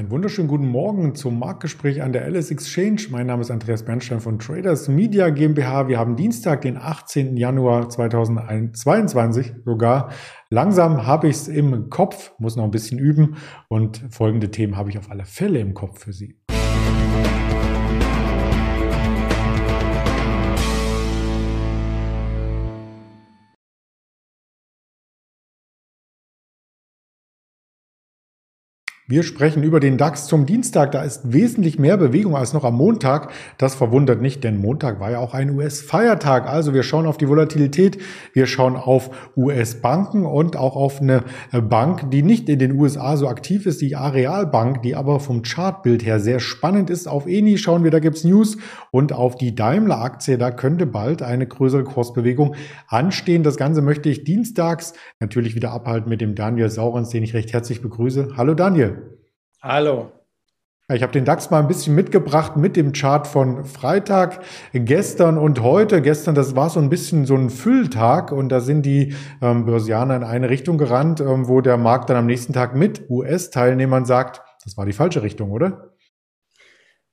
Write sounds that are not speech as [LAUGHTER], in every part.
Einen wunderschönen guten Morgen zum Marktgespräch an der LS Exchange. Mein Name ist Andreas Bernstein von Traders Media GmbH. Wir haben Dienstag, den 18. Januar 2022 sogar. Langsam habe ich es im Kopf, muss noch ein bisschen üben und folgende Themen habe ich auf alle Fälle im Kopf für Sie. Wir sprechen über den DAX zum Dienstag. Da ist wesentlich mehr Bewegung als noch am Montag. Das verwundert nicht, denn Montag war ja auch ein US-Feiertag. Also wir schauen auf die Volatilität, wir schauen auf US-Banken und auch auf eine Bank, die nicht in den USA so aktiv ist, die Arealbank, die aber vom Chartbild her sehr spannend ist. Auf ENI schauen wir, da gibt's News und auf die Daimler-Aktie, da könnte bald eine größere Kursbewegung anstehen. Das Ganze möchte ich dienstags natürlich wieder abhalten mit dem Daniel Saurens, den ich recht herzlich begrüße. Hallo Daniel. Hallo. Ich habe den DAX mal ein bisschen mitgebracht mit dem Chart von Freitag, gestern und heute. Gestern, das war so ein bisschen so ein Fülltag und da sind die ähm, Börsianer in eine Richtung gerannt, ähm, wo der Markt dann am nächsten Tag mit US-Teilnehmern sagt, das war die falsche Richtung, oder?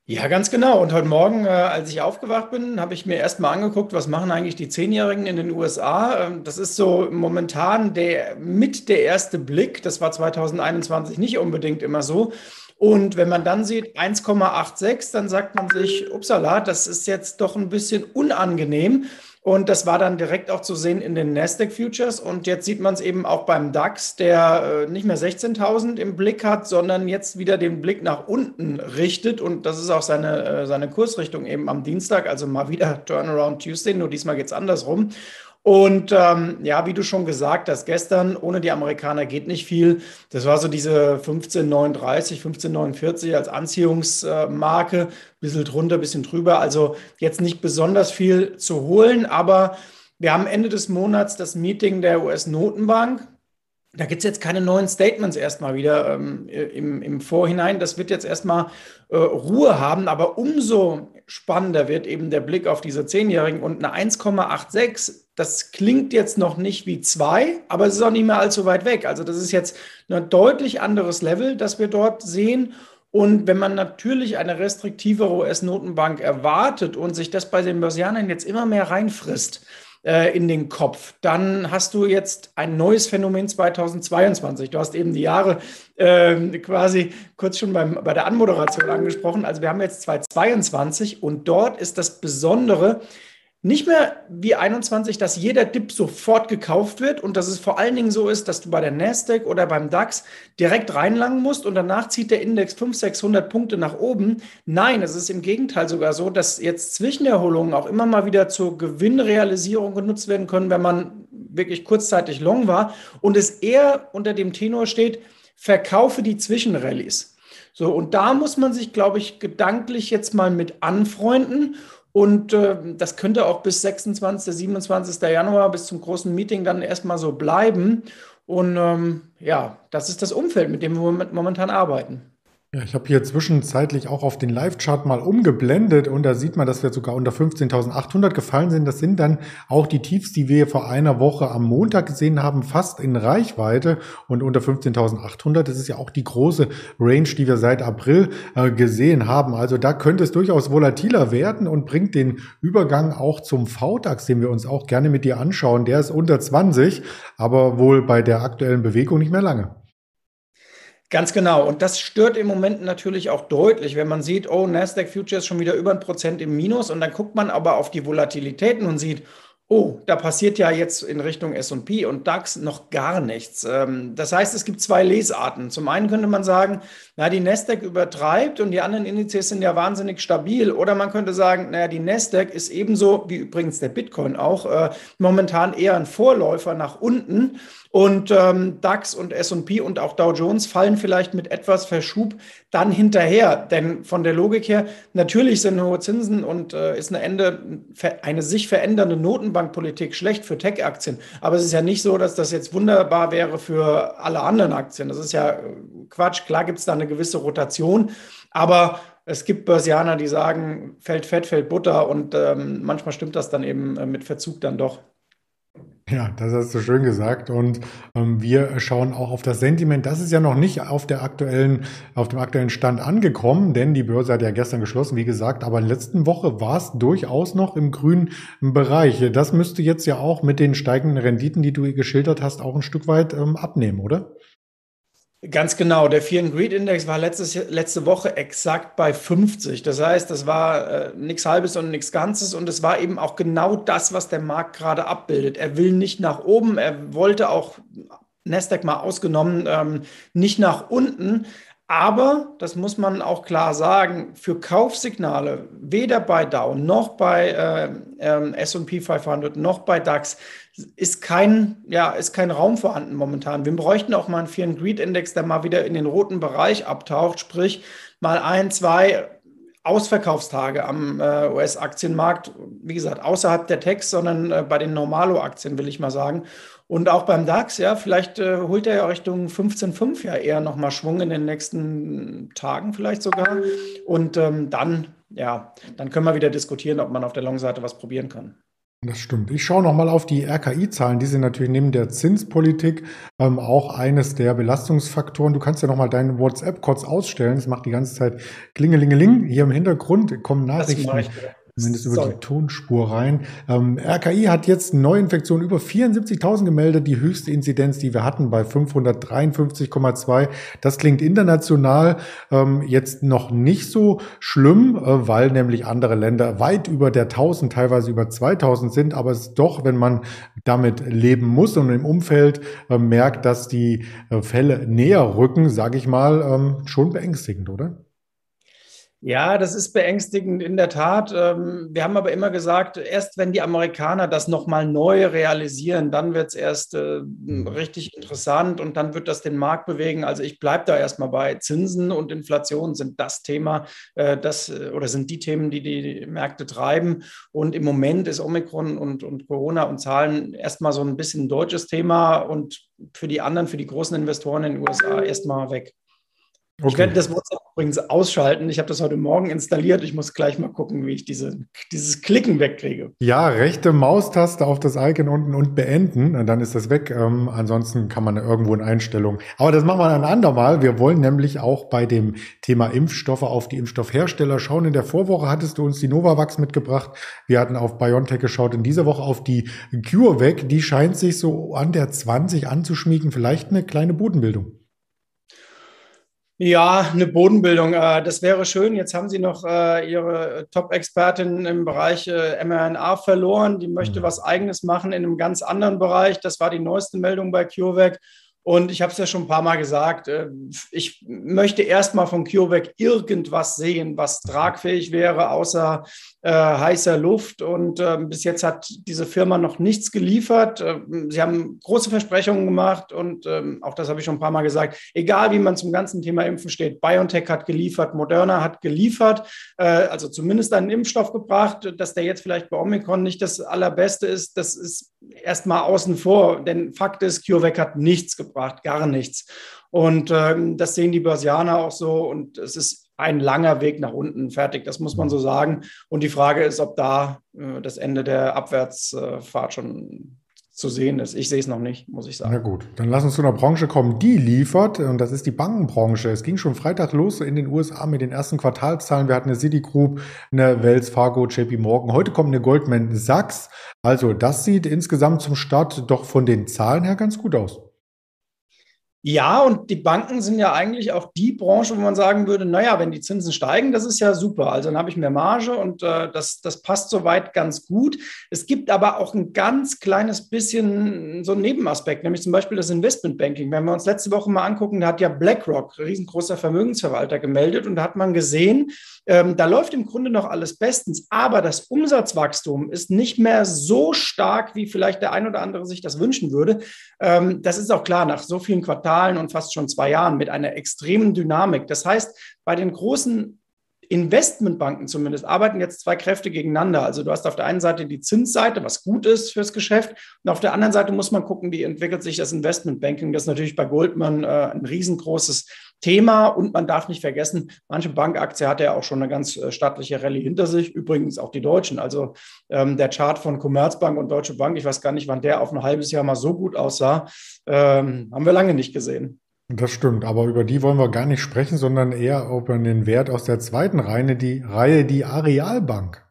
Ja, ganz genau. Und heute Morgen, äh, als ich aufgewacht bin, habe ich mir erstmal angeguckt, was machen eigentlich die Zehnjährigen in den USA. Ähm, das ist so momentan der mit der erste Blick. Das war 2021 nicht unbedingt immer so. Und wenn man dann sieht 1,86, dann sagt man sich, upsala, das ist jetzt doch ein bisschen unangenehm. Und das war dann direkt auch zu sehen in den Nasdaq Futures. Und jetzt sieht man es eben auch beim DAX, der äh, nicht mehr 16.000 im Blick hat, sondern jetzt wieder den Blick nach unten richtet. Und das ist auch seine, äh, seine Kursrichtung eben am Dienstag. Also mal wieder Turnaround Tuesday, nur diesmal geht es andersrum. Und ähm, ja, wie du schon gesagt hast, gestern ohne die Amerikaner geht nicht viel. Das war so diese 1539, 1549 als Anziehungsmarke, bisschen drunter, bisschen drüber. Also jetzt nicht besonders viel zu holen, aber wir haben Ende des Monats das Meeting der US-Notenbank. Da gibt es jetzt keine neuen Statements erstmal wieder ähm, im, im Vorhinein. Das wird jetzt erstmal äh, Ruhe haben, aber umso spannender wird eben der Blick auf diese Zehnjährigen und eine 1,86 das klingt jetzt noch nicht wie zwei, aber es ist auch nicht mehr allzu weit weg. Also das ist jetzt ein deutlich anderes Level, das wir dort sehen. Und wenn man natürlich eine restriktivere US-Notenbank erwartet und sich das bei den Börsianern jetzt immer mehr reinfrisst äh, in den Kopf, dann hast du jetzt ein neues Phänomen 2022. Du hast eben die Jahre äh, quasi kurz schon beim, bei der Anmoderation angesprochen. Also wir haben jetzt 2022 und dort ist das Besondere, nicht mehr wie 21, dass jeder Dip sofort gekauft wird und dass es vor allen Dingen so ist, dass du bei der Nasdaq oder beim DAX direkt reinlangen musst und danach zieht der Index 500, 600 Punkte nach oben. Nein, es ist im Gegenteil sogar so, dass jetzt Zwischenerholungen auch immer mal wieder zur Gewinnrealisierung genutzt werden können, wenn man wirklich kurzzeitig long war und es eher unter dem Tenor steht, verkaufe die Zwischenrallies. So, und da muss man sich, glaube ich, gedanklich jetzt mal mit anfreunden und äh, das könnte auch bis 26., 27. Januar, bis zum großen Meeting dann erstmal so bleiben. Und ähm, ja, das ist das Umfeld, mit dem wir momentan arbeiten. Ja, ich habe hier zwischenzeitlich auch auf den Live-Chart mal umgeblendet und da sieht man, dass wir sogar unter 15.800 gefallen sind. Das sind dann auch die Tiefs, die wir vor einer Woche am Montag gesehen haben, fast in Reichweite und unter 15.800. Das ist ja auch die große Range, die wir seit April äh, gesehen haben. Also da könnte es durchaus volatiler werden und bringt den Übergang auch zum VDAX, den wir uns auch gerne mit dir anschauen. Der ist unter 20, aber wohl bei der aktuellen Bewegung nicht mehr lange. Ganz genau. Und das stört im Moment natürlich auch deutlich, wenn man sieht, oh, Nasdaq Futures schon wieder über ein Prozent im Minus. Und dann guckt man aber auf die Volatilitäten und sieht, oh, da passiert ja jetzt in Richtung SP und DAX noch gar nichts. Ähm, das heißt, es gibt zwei Lesarten. Zum einen könnte man sagen, na, die Nasdaq übertreibt und die anderen Indizes sind ja wahnsinnig stabil. Oder man könnte sagen, naja, die Nasdaq ist ebenso, wie übrigens der Bitcoin auch, äh, momentan eher ein Vorläufer nach unten. Und ähm, DAX und SP und auch Dow Jones fallen vielleicht mit etwas Verschub dann hinterher. Denn von der Logik her, natürlich sind hohe Zinsen und äh, ist eine, Ende, eine sich verändernde Notenbankpolitik schlecht für Tech-Aktien. Aber es ist ja nicht so, dass das jetzt wunderbar wäre für alle anderen Aktien. Das ist ja äh, Quatsch. Klar gibt es da eine gewisse Rotation. Aber es gibt Börsianer, die sagen, fällt Fett, fällt Butter und ähm, manchmal stimmt das dann eben äh, mit Verzug dann doch. Ja, das hast du schön gesagt. Und ähm, wir schauen auch auf das Sentiment. Das ist ja noch nicht auf der aktuellen, auf dem aktuellen Stand angekommen, denn die Börse hat ja gestern geschlossen, wie gesagt. Aber in der letzten Woche war es durchaus noch im grünen Bereich. Das müsste jetzt ja auch mit den steigenden Renditen, die du geschildert hast, auch ein Stück weit ähm, abnehmen, oder? Ganz genau. Der Fear and Greed Index war letztes, letzte Woche exakt bei 50. Das heißt, das war äh, nichts Halbes und nichts Ganzes. Und es war eben auch genau das, was der Markt gerade abbildet. Er will nicht nach oben. Er wollte auch, Nasdaq mal ausgenommen, ähm, nicht nach unten. Aber, das muss man auch klar sagen, für Kaufsignale, weder bei Dow noch bei äh, äh, SP 500 noch bei DAX, ist kein, ja, ist kein Raum vorhanden momentan. Wir bräuchten auch mal einen Fear Greed Index, der mal wieder in den roten Bereich abtaucht, sprich mal ein, zwei Ausverkaufstage am äh, US-Aktienmarkt, wie gesagt, außerhalb der Techs, sondern äh, bei den Normalo-Aktien, will ich mal sagen. Und auch beim DAX, ja, vielleicht äh, holt er ja Richtung 15,5 ja eher nochmal Schwung in den nächsten Tagen vielleicht sogar. Und ähm, dann, ja, dann können wir wieder diskutieren, ob man auf der Long-Seite was probieren kann. Das stimmt. Ich schaue nochmal auf die RKI-Zahlen. Die sind natürlich neben der Zinspolitik ähm, auch eines der Belastungsfaktoren. Du kannst ja nochmal deinen WhatsApp kurz ausstellen. Es macht die ganze Zeit Klingelingeling. Hier im Hintergrund kommen Nachrichten zumindest über Sorry. die Tonspur rein. Ähm, RKI hat jetzt Neuinfektionen über 74.000 gemeldet, die höchste Inzidenz, die wir hatten, bei 553,2. Das klingt international ähm, jetzt noch nicht so schlimm, äh, weil nämlich andere Länder weit über der 1000, teilweise über 2000 sind. Aber es ist doch, wenn man damit leben muss und im Umfeld äh, merkt, dass die äh, Fälle näher rücken, sage ich mal, ähm, schon beängstigend, oder? Ja, das ist beängstigend in der Tat. Ähm, wir haben aber immer gesagt, erst wenn die Amerikaner das nochmal neu realisieren, dann wird es erst äh, richtig interessant und dann wird das den Markt bewegen. Also ich bleibe da erstmal bei. Zinsen und Inflation sind das Thema, äh, das äh, oder sind die Themen, die die Märkte treiben. Und im Moment ist Omikron und, und Corona und Zahlen erstmal so ein bisschen ein deutsches Thema und für die anderen, für die großen Investoren in den USA erstmal weg. Okay. Ich werde das WhatsApp übrigens ausschalten. Ich habe das heute Morgen installiert. Ich muss gleich mal gucken, wie ich diese, dieses Klicken wegkriege. Ja, rechte Maustaste auf das Icon unten und beenden. Und dann ist das weg. Ähm, ansonsten kann man irgendwo in Einstellungen. Aber das machen wir ein andermal. Wir wollen nämlich auch bei dem Thema Impfstoffe auf die Impfstoffhersteller schauen. In der Vorwoche hattest du uns die Novavax mitgebracht. Wir hatten auf BioNTech geschaut. In dieser Woche auf die CureVac. Die scheint sich so an der 20 anzuschmiegen. Vielleicht eine kleine Bodenbildung. Ja, eine Bodenbildung, äh, das wäre schön. Jetzt haben Sie noch äh, Ihre Top-Expertin im Bereich äh, mRNA verloren. Die möchte mhm. was Eigenes machen in einem ganz anderen Bereich. Das war die neueste Meldung bei CureVac. Und ich habe es ja schon ein paar Mal gesagt, ich möchte erstmal von CureVac irgendwas sehen, was tragfähig wäre, außer äh, heißer Luft. Und äh, bis jetzt hat diese Firma noch nichts geliefert. Äh, sie haben große Versprechungen gemacht und ähm, auch das habe ich schon ein paar Mal gesagt. Egal, wie man zum ganzen Thema Impfen steht, BioNTech hat geliefert, Moderna hat geliefert, äh, also zumindest einen Impfstoff gebracht. Dass der jetzt vielleicht bei Omikron nicht das allerbeste ist, das ist erstmal außen vor. Denn Fakt ist, CureVac hat nichts gebracht, gar nichts. Und ähm, das sehen die Börsianer auch so. Und es ist ein langer Weg nach unten fertig, das muss man so sagen. Und die Frage ist, ob da äh, das Ende der Abwärtsfahrt schon zu sehen ist. Ich sehe es noch nicht, muss ich sagen. Na gut, dann lass uns zu einer Branche kommen, die liefert, und das ist die Bankenbranche. Es ging schon Freitag los in den USA mit den ersten Quartalszahlen. Wir hatten eine Citigroup, eine Wells Fargo, JP Morgan. Heute kommt eine Goldman Sachs. Also das sieht insgesamt zum Start doch von den Zahlen her ganz gut aus. Ja, und die Banken sind ja eigentlich auch die Branche, wo man sagen würde, naja, wenn die Zinsen steigen, das ist ja super. Also dann habe ich mehr Marge und äh, das, das passt soweit ganz gut. Es gibt aber auch ein ganz kleines bisschen so einen Nebenaspekt, nämlich zum Beispiel das Investmentbanking. Wenn wir uns letzte Woche mal angucken, da hat ja BlackRock, riesengroßer Vermögensverwalter, gemeldet und da hat man gesehen, ähm, da läuft im Grunde noch alles bestens, aber das Umsatzwachstum ist nicht mehr so stark, wie vielleicht der ein oder andere sich das wünschen würde. Ähm, das ist auch klar nach so vielen Quartalen und fast schon zwei Jahren mit einer extremen Dynamik. Das heißt, bei den großen Investmentbanken zumindest arbeiten jetzt zwei Kräfte gegeneinander. Also du hast auf der einen Seite die Zinsseite, was gut ist fürs Geschäft, und auf der anderen Seite muss man gucken, wie entwickelt sich das Investmentbanking. Das ist natürlich bei Goldman äh, ein riesengroßes Thema und man darf nicht vergessen, manche Bankaktie hat ja auch schon eine ganz äh, stattliche Rallye hinter sich, übrigens auch die Deutschen. Also ähm, der Chart von Commerzbank und Deutsche Bank, ich weiß gar nicht, wann der auf ein halbes Jahr mal so gut aussah, ähm, haben wir lange nicht gesehen. Das stimmt, aber über die wollen wir gar nicht sprechen, sondern eher über den Wert aus der zweiten Reihe, die Reihe, die Arealbank.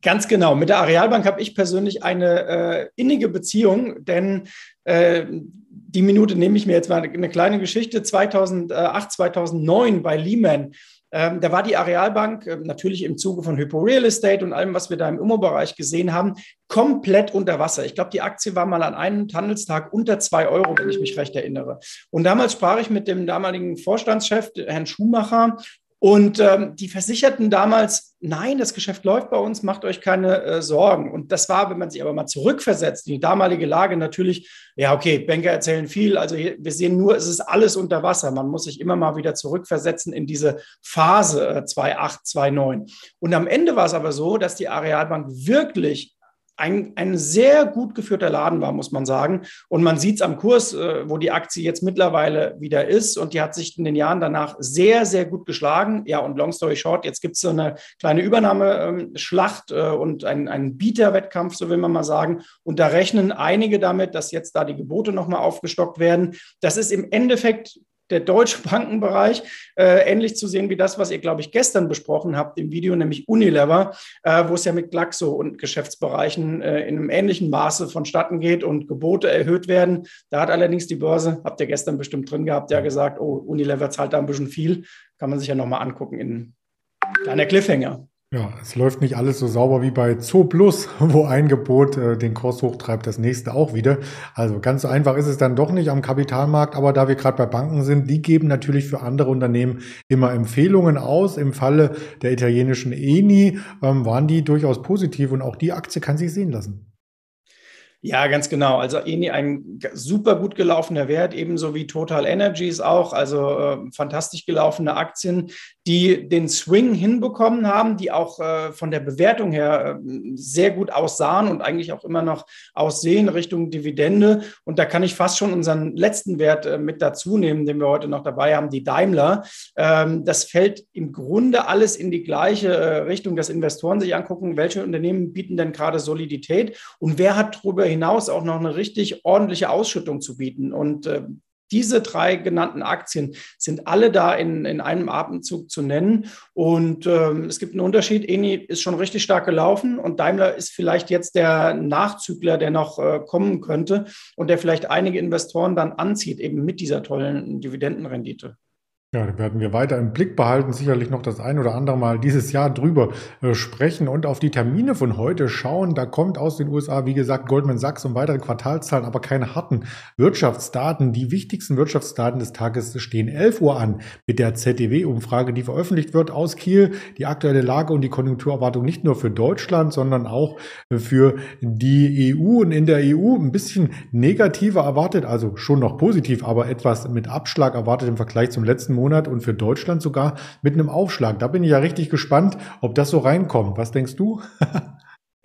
Ganz genau. Mit der Arealbank habe ich persönlich eine äh, innige Beziehung, denn äh, die Minute nehme ich mir jetzt mal eine kleine Geschichte. 2008, 2009 bei Lehman ähm, da war die Arealbank äh, natürlich im Zuge von Hypo Real Estate und allem, was wir da im Immo-Bereich gesehen haben, komplett unter Wasser. Ich glaube, die Aktie war mal an einem Handelstag unter zwei Euro, wenn ich mich recht erinnere. Und damals sprach ich mit dem damaligen Vorstandschef, Herrn Schumacher, und ähm, die versicherten damals, nein, das Geschäft läuft bei uns, macht euch keine äh, Sorgen. Und das war, wenn man sich aber mal zurückversetzt, die damalige Lage natürlich, ja, okay, Banker erzählen viel, also hier, wir sehen nur, es ist alles unter Wasser. Man muss sich immer mal wieder zurückversetzen in diese Phase äh, 2.8, 2.9. Und am Ende war es aber so, dass die Arealbank wirklich ein, ein sehr gut geführter Laden war, muss man sagen. Und man sieht es am Kurs, äh, wo die Aktie jetzt mittlerweile wieder ist. Und die hat sich in den Jahren danach sehr, sehr gut geschlagen. Ja, und long story short, jetzt gibt es so eine kleine Übernahmeschlacht äh, und einen, einen Bieterwettkampf, so will man mal sagen. Und da rechnen einige damit, dass jetzt da die Gebote nochmal aufgestockt werden. Das ist im Endeffekt der deutsche [LAUGHS] Bankenbereich äh, ähnlich zu sehen wie das, was ihr, glaube ich, gestern besprochen habt im Video, nämlich Unilever, äh, wo es ja mit Glaxo und Geschäftsbereichen äh, in einem ähnlichen Maße vonstatten geht und Gebote erhöht werden. Da hat allerdings die Börse, habt ihr gestern bestimmt drin gehabt, ja gesagt, oh, Unilever zahlt da ein bisschen viel. Kann man sich ja nochmal angucken in kleiner Cliffhanger. Ja, es läuft nicht alles so sauber wie bei Zoo Plus, [LAUGHS] wo ein Gebot äh, den Kurs hochtreibt, das nächste auch wieder. Also ganz so einfach ist es dann doch nicht am Kapitalmarkt, aber da wir gerade bei Banken sind, die geben natürlich für andere Unternehmen immer Empfehlungen aus. Im Falle der italienischen Eni ähm, waren die durchaus positiv und auch die Aktie kann sich sehen lassen. Ja, ganz genau. Also Eni ein super gut gelaufener Wert, ebenso wie Total Energies auch. Also äh, fantastisch gelaufene Aktien, die den Swing hinbekommen haben, die auch äh, von der Bewertung her äh, sehr gut aussahen und eigentlich auch immer noch aussehen Richtung Dividende. Und da kann ich fast schon unseren letzten Wert äh, mit dazu nehmen, den wir heute noch dabei haben, die Daimler. Ähm, das fällt im Grunde alles in die gleiche äh, Richtung, dass Investoren sich angucken, welche Unternehmen bieten denn gerade Solidität und wer hat darüber hinaus auch noch eine richtig ordentliche Ausschüttung zu bieten. Und äh, diese drei genannten Aktien sind alle da in, in einem Atemzug zu nennen. Und ähm, es gibt einen Unterschied. Eni ist schon richtig stark gelaufen und Daimler ist vielleicht jetzt der Nachzügler, der noch äh, kommen könnte und der vielleicht einige Investoren dann anzieht, eben mit dieser tollen Dividendenrendite. Ja, da werden wir weiter im Blick behalten, sicherlich noch das ein oder andere Mal dieses Jahr drüber äh, sprechen und auf die Termine von heute schauen. Da kommt aus den USA, wie gesagt, Goldman Sachs und weitere Quartalszahlen, aber keine harten Wirtschaftsdaten. Die wichtigsten Wirtschaftsdaten des Tages stehen 11 Uhr an mit der ZDW-Umfrage, die veröffentlicht wird aus Kiel. Die aktuelle Lage und die Konjunkturerwartung nicht nur für Deutschland, sondern auch für die EU und in der EU ein bisschen negativer erwartet, also schon noch positiv, aber etwas mit Abschlag erwartet im Vergleich zum letzten Monat. Monat und für Deutschland sogar mit einem Aufschlag. Da bin ich ja richtig gespannt, ob das so reinkommt. Was denkst du? [LAUGHS]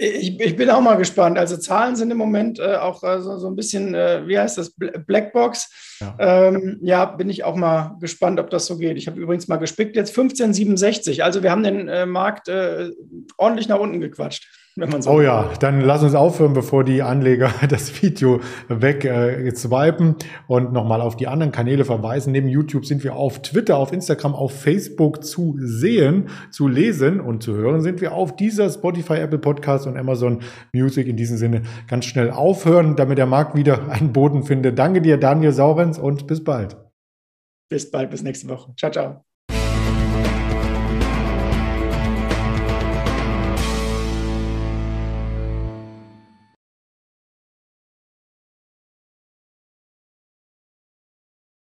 Ich, ich, bin auch mal gespannt. Also Zahlen sind im Moment äh, auch äh, so, so, ein bisschen, äh, wie heißt das, Blackbox. Ja. Ähm, ja. bin ich auch mal gespannt, ob das so geht. Ich habe übrigens mal gespickt, jetzt 1567. Also wir haben den äh, Markt äh, ordentlich nach unten gequatscht wenn man so. Oh ja, dann lass uns aufhören, bevor die Anleger [LAUGHS] das Video weg äh, swipen und nochmal auf die anderen Kanäle verweisen. Neben YouTube sind wir auf Twitter, auf Instagram, auf Facebook zu sehen, zu lesen und zu hören sind wir auf dieser Spotify, Apple Podcast und Amazon Music. In diesem Sinne ganz schnell aufhören, damit der Markt wieder [LAUGHS] einen Boden findet. Danke dir, Daniel Saurens und bis bald. Bis bald, bis nächste Woche. Ciao, ciao.